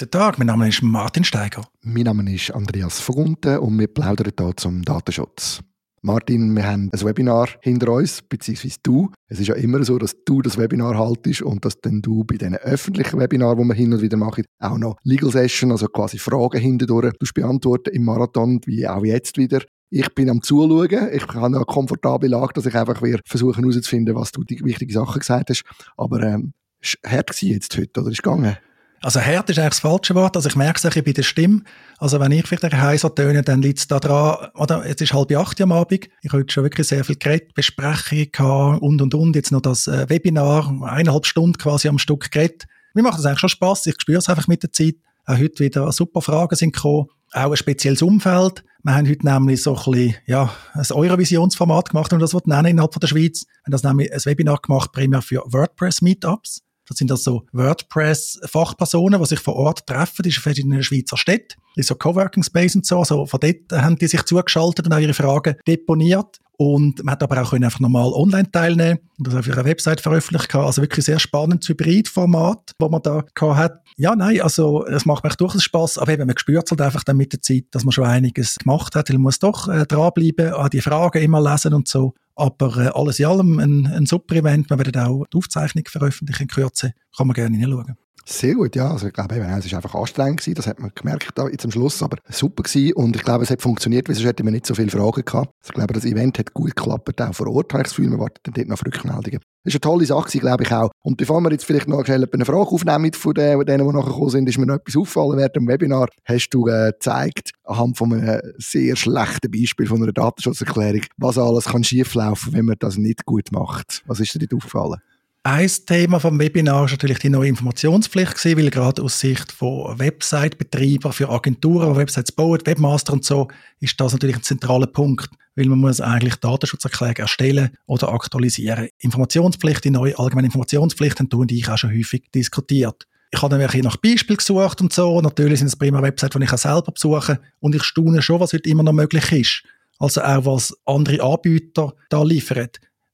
Guten Tag, mein Name ist Martin Steiger. Mein Name ist Andreas Vogunten und wir plaudern hier zum Datenschutz. Martin, wir haben ein Webinar hinter uns, beziehungsweise du. Es ist ja immer so, dass du das Webinar haltest und dass dann du bei diesen öffentlichen Webinaren, die wir hin und wieder machen, auch noch Legal Session, also quasi Fragen hindurch, du beantworten im Marathon, wie auch jetzt wieder. Ich bin am Zuschauen. Ich habe eine komfortable Lage, dass ich einfach versuchen herauszufinden, was du die wichtigen Sachen gesagt hast. Aber ähm, ist hart jetzt heute, oder ist gegangen? Also hart ist eigentlich das falsche Wort. Also ich merke es bei der Stimme. Also wenn ich vielleicht heiser töne, dann liegt es da dran, oder jetzt ist halb acht am Abend. Ich habe heute schon wirklich sehr viel geredet, Besprechungen und und und. Jetzt noch das äh, Webinar, eineinhalb Stunden quasi am Stück geredet. Mir macht das eigentlich schon Spaß. Ich spüre es einfach mit der Zeit. Auch heute wieder super Fragen sind gekommen. Auch ein spezielles Umfeld. Wir haben heute nämlich so ein bisschen, ja, ein Eurovisionsformat gemacht, und das wird nennen innerhalb von der Schweiz. Wir haben das nämlich ein Webinar gemacht, primär für WordPress-Meetups. Das sind also WordPress-Fachpersonen, die sich vor Ort treffen, in verschiedenen Schweizer Städten, in so Coworking Space und so. Also von dort haben die sich zugeschaltet und auch ihre Fragen deponiert. Und man hat aber auch einfach normal online teilnehmen und das auf ihrer Website veröffentlicht. Also wirklich sehr spannendes Hybrid-Format, wo man da hat. Ja, nein, also es macht mir durchaus Spaß, aber eben, man spürt halt einfach dann mit der Zeit, dass man schon einiges gemacht hat. Man muss doch äh, dranbleiben, an die Fragen immer lesen und so. Aber äh, alles in allem ein, ein super Event. Wir werden auch die Aufzeichnung veröffentlichen in Kürze. Kann man gerne hineinschauen. Sehr gut, ja. Also ich glaube, eben, es war einfach anstrengend gewesen, das hat man gemerkt da jetzt am Schluss, aber super gewesen und ich glaube, es hat funktioniert, weil sonst hätten wir nicht so viele Fragen gehabt. Also ich glaube, das Event hat gut geklappt, auch vor Ort habe ich das Gefühl, warten dann dort noch auf Rückmeldungen. Das ist eine tolle Sache, glaube ich auch. Und bevor wir jetzt vielleicht noch schnell eine Frage aufnehmen von denen, die nachher gekommen sind, ist mir noch etwas aufgefallen. Während dem Webinar hast du äh, gezeigt, anhand von einem sehr schlechten Beispiel von einer Datenschutzerklärung, was alles kann schieflaufen, wenn man das nicht gut macht. Was ist dir dort aufgefallen? Ein Thema vom Webinar war natürlich die neue Informationspflicht gewesen, weil gerade aus Sicht von Website-Betreibern für Agenturen, die Websites bauen, Webmaster und so, ist das natürlich ein zentraler Punkt, weil man muss eigentlich Datenschutzerklärung erstellen oder aktualisieren. Informationspflicht, die neue allgemeine Informationspflicht, haben du und ich auch schon häufig diskutiert. Ich habe dann nach Beispielen gesucht und so. Natürlich sind es prima Websites, die ich auch selber besuche. Und ich staune schon, was heute immer noch möglich ist. Also auch, was andere Anbieter da liefern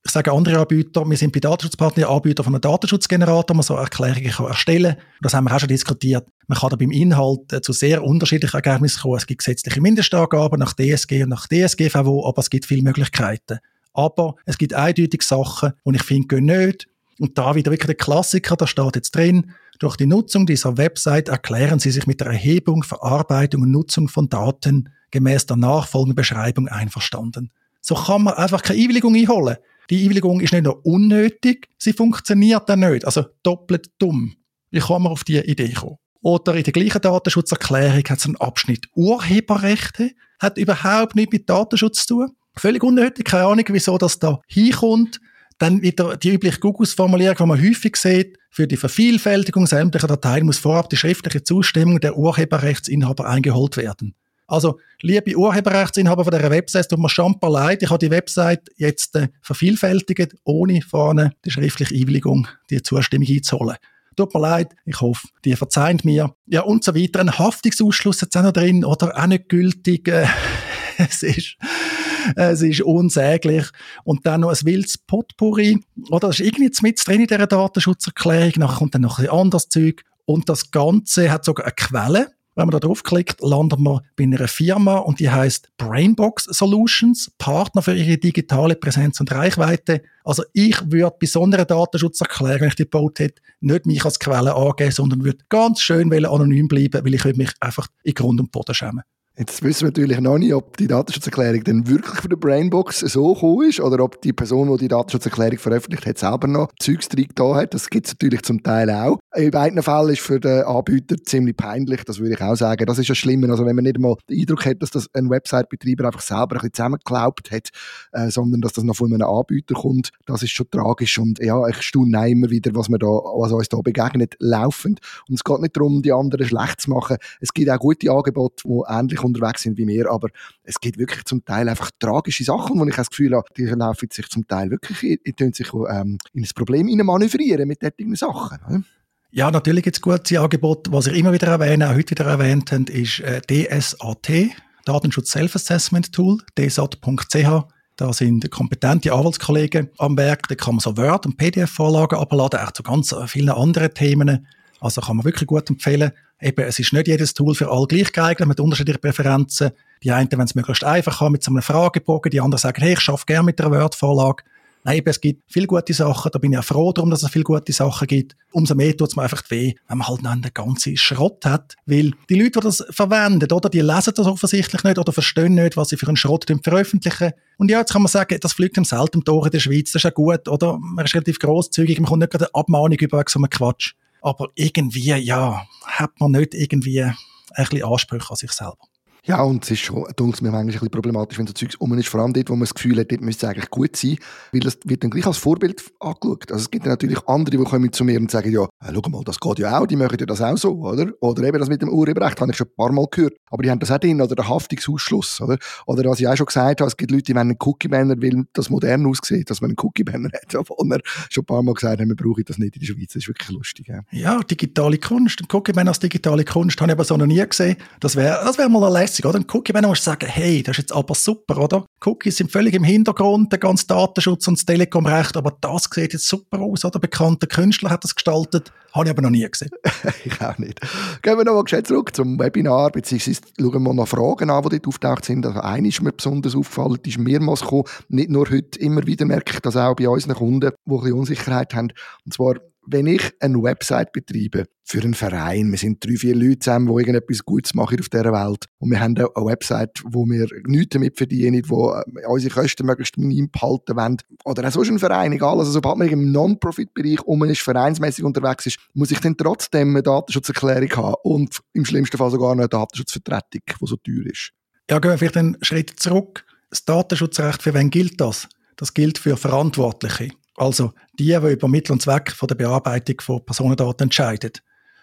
ich sage andere Anbieter, wir sind bei Datenschutzpartnern Anbieter von einem Datenschutzgenerator, man so Erklärungen kann erstellen. Das haben wir auch schon diskutiert. Man kann da beim Inhalt äh, zu sehr unterschiedlichen Ergebnissen kommen. Es gibt gesetzliche Mindestangaben nach DSG und nach DSGVO, aber es gibt viele Möglichkeiten. Aber es gibt eindeutig Sachen, die ich finde, gehen nicht. Und da wieder wirklich der Klassiker, da steht jetzt drin, durch die Nutzung dieser Website erklären Sie sich mit der Erhebung, Verarbeitung und Nutzung von Daten gemäß der nachfolgenden Beschreibung einverstanden. So kann man einfach keine Einwilligung einholen. Die Einwilligung ist nicht nur unnötig, sie funktioniert dann nicht. Also doppelt dumm. Wie kann man auf diese Idee kommen? Oder in der gleichen Datenschutzerklärung hat es einen Abschnitt Urheberrechte, hat überhaupt nichts mit Datenschutz zu tun. Völlig unnötig, keine Ahnung, wieso das da hinkommt. Dann wieder die übliche Googles-Formulierung, die man häufig sieht, für die Vervielfältigung sämtlicher Dateien muss vorab die schriftliche Zustimmung der Urheberrechtsinhaber eingeholt werden. Also, liebe Urheberrechtsinhaber von dieser Website, tut mir schamper leid, ich habe die Website jetzt äh, vervielfältigt, ohne vorne die schriftliche Einwilligung, die Zustimmung einzuholen. Tut mir leid, ich hoffe, die verzeiht mir. Ja, und so weiter. Ein Haftungsausschluss jetzt auch noch drin, oder auch nicht gültig. Äh, es ist, es ist unsäglich. Und dann noch ein wildes Potpourri, oder? Das ist irgendwie mit drin in dieser Datenschutzerklärung. Nachher kommt dann noch ein anderes Zeug. Und das Ganze hat sogar eine Quelle. Wenn man da draufklickt, landet man bei einer Firma und die heißt Brainbox Solutions, Partner für ihre digitale Präsenz und Reichweite. Also ich würde bei so einer Datenschutzerklärung, wenn ich die gebaut hätte, nicht mich als Quelle angeben, sondern würde ganz schön anonym bleiben, weil ich würde mich einfach in Grund und Boden schämen. Jetzt wissen wir natürlich noch nicht, ob die Datenschutzerklärung dann wirklich von der Brainbox so gekommen ist oder ob die Person, die die Datenschutzerklärung veröffentlicht hat, selber noch Zeugs drin hat. Das gibt es natürlich zum Teil auch. In beiden Fällen ist für den Anbieter ziemlich peinlich, das würde ich auch sagen. Das ist ja schlimmer, also wenn man nicht mal den Eindruck hat, dass das ein Website-Betreiber einfach selber ein bisschen zusammengeklaubt hat, äh, sondern dass das noch von einem Anbieter kommt, das ist schon tragisch und ja, ich staune immer wieder, was, wir da, was uns da begegnet, laufend. Und es geht nicht darum, die anderen schlecht zu machen. Es gibt auch gute Angebote, die ähnlich unterwegs sind wie wir, aber es gibt wirklich zum Teil einfach tragische Sachen, wo ich das Gefühl habe, die laufen sich zum Teil wirklich in, sich, ähm, in ein Problem manövrieren mit solchen Sachen. Oder? Ja, natürlich gibt es gute Angebote. Was ich immer wieder erwähne, auch heute wieder erwähnt habe, ist äh, DSAT, Datenschutz Self-Assessment Tool, dsat.ch. Da sind kompetente Anwaltskollegen am Werk. Da kann man so Word- und PDF-Vorlagen abladen, auch zu ganz vielen anderen Themen. Also kann man wirklich gut empfehlen. Eben, es ist nicht jedes Tool für alle gleich geeignet, man hat unterschiedliche Präferenzen. Die einen, wenn es möglichst einfach haben, mit so einem Fragebogen, die anderen sagen, hey, ich schaffe gerne mit einer Word-Vorlage. Nein, eben, es gibt viele gute Sachen, da bin ich auch froh darum, dass es viele gute Sachen gibt. Umso mehr tut es mir einfach weh, wenn man halt noch einen ganzen Schrott hat. Weil die Leute, die das verwenden, oder, die lesen das offensichtlich nicht oder verstehen nicht, was sie für einen Schrott veröffentlichen. Und ja, jetzt kann man sagen, das fliegt im selten Tor in der Schweiz, das ist ja gut, oder? Man ist relativ grosszügig, man kommt nicht gerade eine Abmahnung über so einen Quatsch. Aber irgendwie, ja, hat man nicht irgendwie ein bisschen Ansprüche an sich selber. Ja, und es ist schon, denke mir manchmal ein bisschen problematisch, wenn so Zeugs um ist, vor allem dort, wo man das Gefühl hat, dort müsste es eigentlich gut sein, weil das wird dann gleich als Vorbild angeschaut. Also es gibt dann natürlich andere, die kommen zu mir und sagen, ja, äh, schau mal, das geht ja auch, die machen ja das auch so, oder? Oder eben das mit dem Urheberrecht, habe ich schon ein paar Mal gehört. Aber die haben das auch drin, oder der Haftungsausschluss, oder? Oder was ich auch schon gesagt habe, es gibt Leute, die wollen einen Cookie-Banner, weil das modern aussieht, dass man einen Cookie-Banner hat, obwohl wir schon ein paar Mal gesagt haben, wir brauchen das nicht in der Schweiz. Das ist wirklich lustig. Ja, ja digitale Kunst. Ein Cookie-Banner als digitale Kunst habe ich aber so noch nie gesehen. Das wäre das wär mal lässig, oder? Ein Cookie-Banner musst sagen, hey, das ist jetzt aber super, oder? Cookies sind völlig im Hintergrund, der ganze Datenschutz und das Telekom-Recht, aber das sieht jetzt super aus, oder? Bekannter Künstler hat das gestaltet, habe ich aber noch nie gesehen. ich auch nicht. Gehen wir nochmal zurück zum Webinar, beziehungsweise schauen wir noch Fragen an, die dort auftaucht sind. Also eine ist mir besonders aufgefallen, die ist mehrmals gekommen, nicht nur heute, immer wieder merke ich das auch bei unseren Kunden, die ein bisschen Unsicherheit haben. Und zwar, wenn ich eine Website betreibe für einen Verein, wir sind drei, vier Leute zusammen, die irgendetwas Gutes machen auf dieser Welt und wir haben eine Website, wo wir nichts damit verdienen, wo äh, unsere Kosten möglichst minim behalten wollen oder auch sonst ein Verein, egal, also sobald man im Non-Profit-Bereich um ist, vereinsmäßig unterwegs ist, muss ich dann trotzdem eine Datenschutzerklärung haben und im schlimmsten Fall sogar eine Datenschutzvertretung, die so teuer ist. Ja, gehen wir vielleicht einen Schritt zurück. Das Datenschutzrecht, für wen gilt das? Das gilt für Verantwortliche. Also die, die über Mittel und Zweck von der Bearbeitung von Personendaten entscheiden.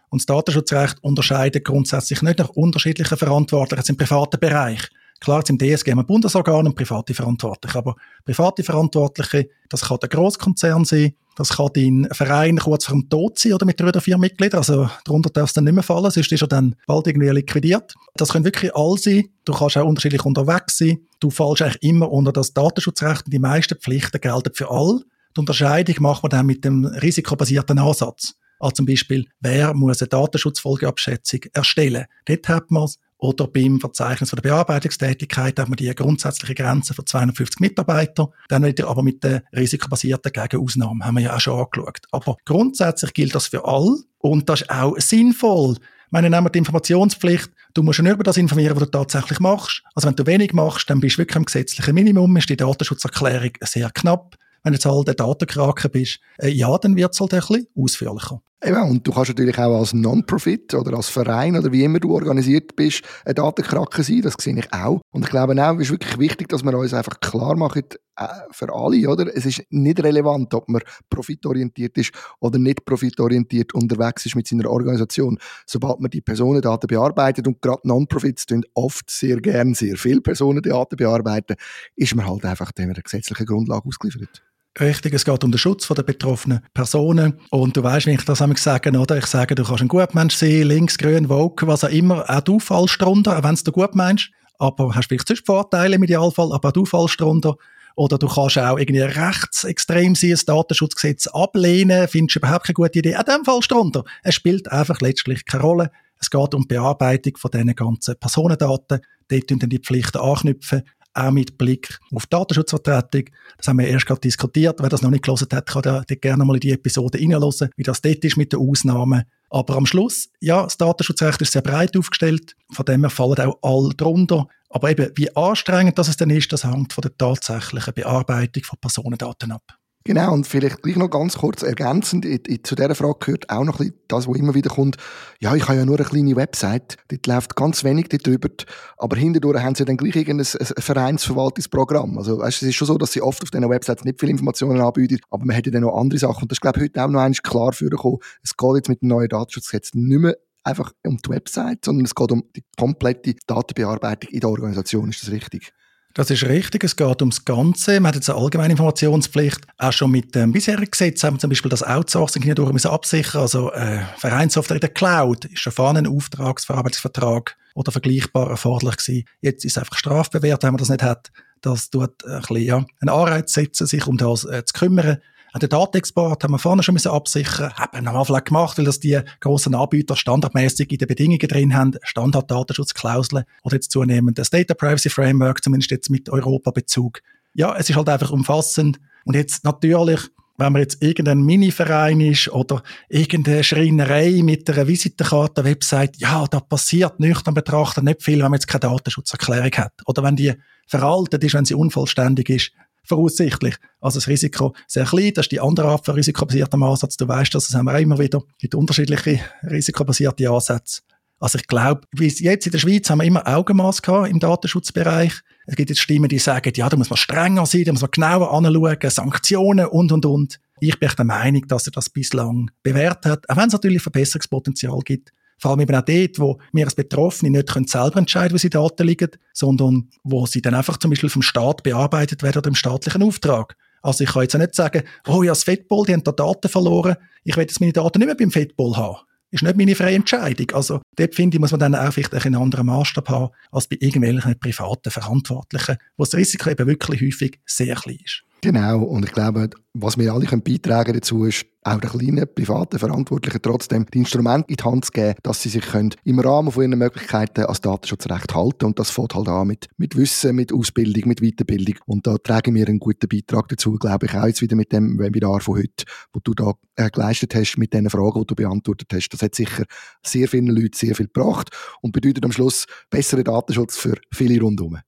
Und das Datenschutzrecht unterscheidet grundsätzlich nicht nach unterschiedlichen Verantwortlichen im privaten Bereich. Klar, jetzt im DSG haben wir Bundesorgane und private Verantwortliche, aber private Verantwortliche, das kann der Großkonzern sein, das kann dein Verein kurz vor dem Tod sein oder mit drei oder vier Mitgliedern, also darunter darf es dann nicht mehr fallen, sonst ist er dann bald irgendwie liquidiert. Das können wirklich all sein, du kannst auch unterschiedlich unterwegs sein, du fallst eigentlich immer unter das Datenschutzrecht und die meisten Pflichten gelten für alle. Die Unterscheidung machen wir dann mit dem risikobasierten Ansatz. Also zum Beispiel, wer muss eine Datenschutzfolgeabschätzung erstellen? Dort hat man es. Oder beim Verzeichnis von der Bearbeitungstätigkeit hat man die grundsätzliche Grenze von 250 Mitarbeitern. Dann wieder aber mit der risikobasierten Gegenausnahme haben wir ja auch schon angeschaut. Aber grundsätzlich gilt das für alle und das ist auch sinnvoll. Ich meine, nehmen wir die Informationspflicht. Du musst ja nur über das informieren, was du tatsächlich machst. Also wenn du wenig machst, dann bist du wirklich am gesetzlichen Minimum, ist die Datenschutzerklärung sehr knapp. Wenn du jetzt halt ein Datenkraken bist, äh, ja, dann wird es halt ein bisschen ausführlicher. Eben, und du kannst natürlich auch als Non-Profit oder als Verein oder wie immer du organisiert bist, ein Datenkraken sein, das sehe ich auch. Und ich glaube auch, es ist wirklich wichtig, dass wir uns einfach klar machen, äh, für alle, oder? Es ist nicht relevant, ob man profitorientiert ist oder nicht profitorientiert unterwegs ist mit seiner Organisation. Sobald man die Personendaten bearbeitet und gerade Non-Profits tun oft sehr gern sehr viele Personendaten bearbeiten, ist man halt einfach der gesetzlichen Grundlage ausgeliefert. Richtig, es geht um den Schutz der betroffenen Personen. Und du weißt, wie ich das sage, oder? Ich sage, du kannst ein Gutmensch sein, links, grün, woke, was auch immer. Auch du fallst drunter, auch wenn du gut meinst. Aber hast vielleicht sonst Vorteile im Idealfall, aber auch du fallst drunter. Oder du kannst auch irgendwie rechtsextrem sein, das Datenschutzgesetz ablehnen, findest überhaupt keine gute Idee. Auch dem fallst drunter. Es spielt einfach letztlich keine Rolle. Es geht um die Bearbeitung von diesen ganzen Personendaten. Dort dann die Pflichten anknüpfen auch mit Blick auf Datenschutzvertretung. Das haben wir erst gerade diskutiert. Wer das noch nicht gelesen hat, kann da gerne mal in die Episode reinhören, wie das dort ist mit den Ausnahmen. Aber am Schluss, ja, das Datenschutzrecht ist sehr breit aufgestellt, von dem her fallen auch alle drunter. Aber eben, wie anstrengend das es dann ist, das hängt von der tatsächlichen Bearbeitung von Personendaten ab. Genau, und vielleicht gleich noch ganz kurz ergänzend, in, in, zu dieser Frage gehört auch noch ein bisschen das, was immer wieder kommt, ja, ich habe ja nur eine kleine Website, dort läuft ganz wenig drüber, aber hindurch haben sie dann gleich irgendein Vereinsverwaltungsprogramm. Also weißt, es ist schon so, dass sie oft auf diesen Websites nicht viele Informationen anbieten, aber man hätte dann noch andere Sachen und das ist, glaube ich, heute auch noch einmal klar vorgekommen. Es geht jetzt mit dem neuen Datenschutzgesetz nicht mehr einfach um die Website, sondern es geht um die komplette Datenbearbeitung in der Organisation. Ist das richtig? Das ist richtig. Es geht ums Ganze. Man hat jetzt eine allgemeine Informationspflicht. Auch schon mit dem bisherigen Gesetz haben wir zum Beispiel das Outsourcing hindurch müssen absichern. Also äh, Vereinssoftware in der Cloud ist schon vorne ein Auftragsverarbeitungsvertrag oder vergleichbar erforderlich gewesen. Jetzt ist es einfach strafbewehrt, wenn man das nicht hat. Das tut ein bisschen, ja, einen Anreiz setzen, sich um das äh, zu kümmern. Den Datenexport haben wir vorne schon absichern haben wir am Anfang gemacht, weil das die grossen Anbieter standardmäßig in den Bedingungen drin haben, Standard-Datenschutzklauseln oder jetzt zunehmend das Data Privacy Framework, zumindest jetzt mit Europa-Bezug. Ja, es ist halt einfach umfassend. Und jetzt natürlich wenn man jetzt irgendein Mini-Verein ist oder irgendeine Schreinerei mit einer Visitenkarte-Website, ja, da passiert nüchtern betrachtet nicht viel, wenn man jetzt keine Datenschutzerklärung hat. Oder wenn die veraltet ist, wenn sie unvollständig ist, voraussichtlich. Also das Risiko sehr klein, das ist die andere Art von risikobasiertem Ansatz. Du weißt, das haben wir immer wieder. Es gibt unterschiedliche risikobasierte Ansätze. Also ich glaube, wie jetzt in der Schweiz haben wir immer Augenmaß gehabt im Datenschutzbereich. Es gibt jetzt Stimmen, die sagen, ja, da muss man strenger sein, da muss man genauer anschauen, Sanktionen und, und, und. Ich bin der Meinung, dass er das bislang bewährt hat, auch wenn es natürlich Verbesserungspotenzial gibt. Vor allem eben auch dort, wo wir als Betroffene nicht können selber entscheiden, wo sie Daten liegen, sondern wo sie dann einfach zum Beispiel vom Staat bearbeitet werden oder im staatlichen Auftrag. Also ich kann jetzt auch nicht sagen, oh ja, das Fettball, die haben da Daten verloren, ich will jetzt meine Daten nicht mehr beim Fettball haben ist nicht meine freie Entscheidung. Also dort finde ich, muss man dann auch vielleicht einen anderen Maßstab haben als bei irgendwelchen privaten Verantwortlichen, wo das Risiko eben wirklich häufig sehr klein ist. Genau, und ich glaube, was wir alle können beitragen dazu ist, auch den kleinen privaten Verantwortlichen trotzdem die Instrumente in die Hand zu geben, dass sie sich können im Rahmen von ihren Möglichkeiten als Datenschutzrecht halten und das fängt halt an mit, mit Wissen, mit Ausbildung, mit Weiterbildung und da tragen wir einen guten Beitrag dazu, glaube ich, auch jetzt wieder mit dem Webinar von heute, wo du da äh, geleistet hast, mit den Fragen, die du beantwortet hast. Das hat sicher sehr vielen Leuten sehr viel gebracht und bedeutet am Schluss besseren Datenschutz für viele rundherum.